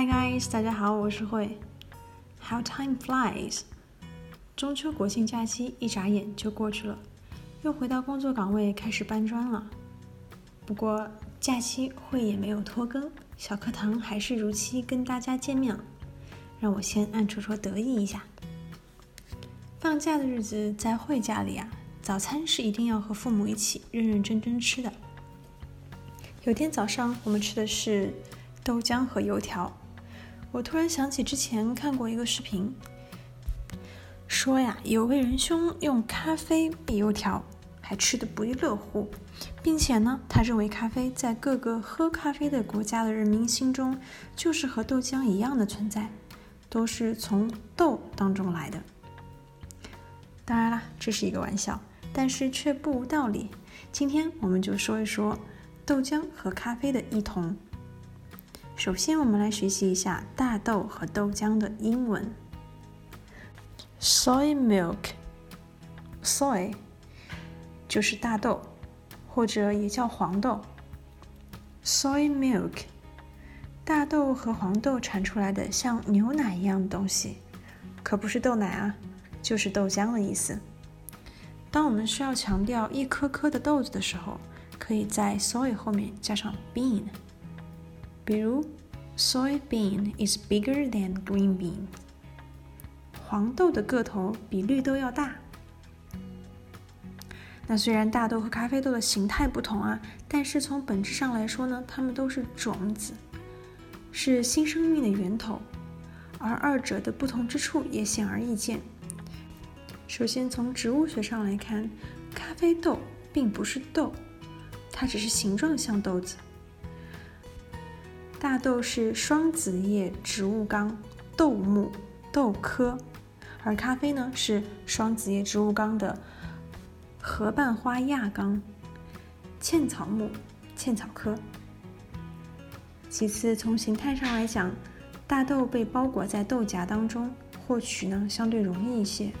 Hi guys，大家好，我是慧。How time flies！中秋国庆假期一眨眼就过去了，又回到工作岗位开始搬砖了。不过假期慧也没有拖更，小课堂还是如期跟大家见面了。让我先暗戳戳得意一下。放假的日子在慧家里啊，早餐是一定要和父母一起认认真真吃的。有天早上我们吃的是豆浆和油条。我突然想起之前看过一个视频，说呀，有位仁兄用咖啡配油条，还吃得不亦乐乎，并且呢，他认为咖啡在各个喝咖啡的国家的人民心中，就是和豆浆一样的存在。都是从豆当中来的。当然啦，这是一个玩笑，但是却不无道理。今天我们就说一说豆浆和咖啡的异同。首先，我们来学习一下大豆和豆浆的英文：soy milk，soy 就是大豆，或者也叫黄豆，soy milk。大豆和黄豆产出来的像牛奶一样的东西，可不是豆奶啊，就是豆浆的意思。当我们需要强调一颗颗的豆子的时候，可以在 soy 后面加上 bean。比如，soybean is bigger than green bean。黄豆的个头比绿豆要大。那虽然大豆和咖啡豆的形态不同啊，但是从本质上来说呢，它们都是种子。是新生命的源头，而二者的不同之处也显而易见。首先，从植物学上来看，咖啡豆并不是豆，它只是形状像豆子。大豆是双子叶植物纲豆目豆科，而咖啡呢是双子叶植物纲的合瓣花亚纲茜草目茜草科。其次，从形态上来讲，大豆被包裹在豆荚当中，获取呢相对容易一些；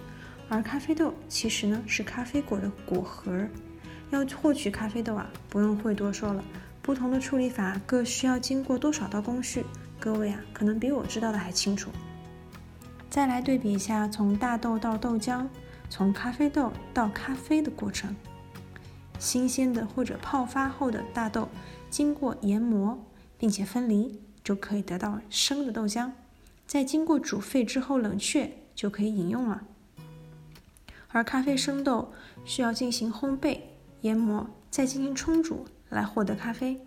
而咖啡豆其实呢是咖啡果的果核。要获取咖啡豆啊，不用会多说了，不同的处理法各需要经过多少道工序，各位啊可能比我知道的还清楚。再来对比一下，从大豆到豆浆，从咖啡豆到咖啡的过程，新鲜的或者泡发后的大豆，经过研磨。并且分离，就可以得到生的豆浆。再经过煮沸之后冷却，就可以饮用了。而咖啡生豆需要进行烘焙、研磨，再进行冲煮来获得咖啡。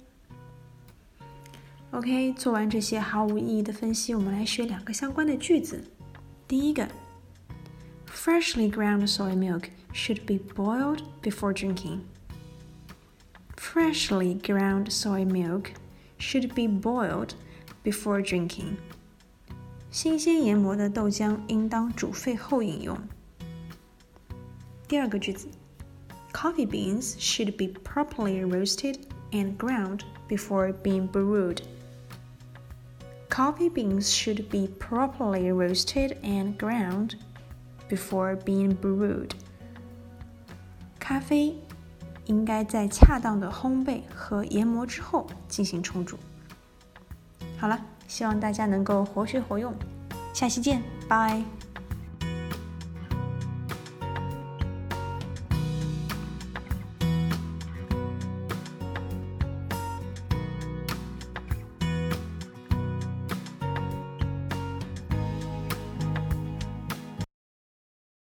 OK，做完这些毫无意义的分析，我们来学两个相关的句子。第一个，Freshly ground soy milk should be boiled before drinking. Freshly ground soy milk. should be boiled before drinking. 新鲜研磨的豆浆应当煮沸后饮用。第二个句子 ，Coffee beans should be properly roasted and ground before being brewed. Coffee beans should be properly roasted and ground before being brewed. 咖啡应该在恰当的烘焙和研磨之后进行冲煮。好了，希望大家能够活学活用，下期见，拜。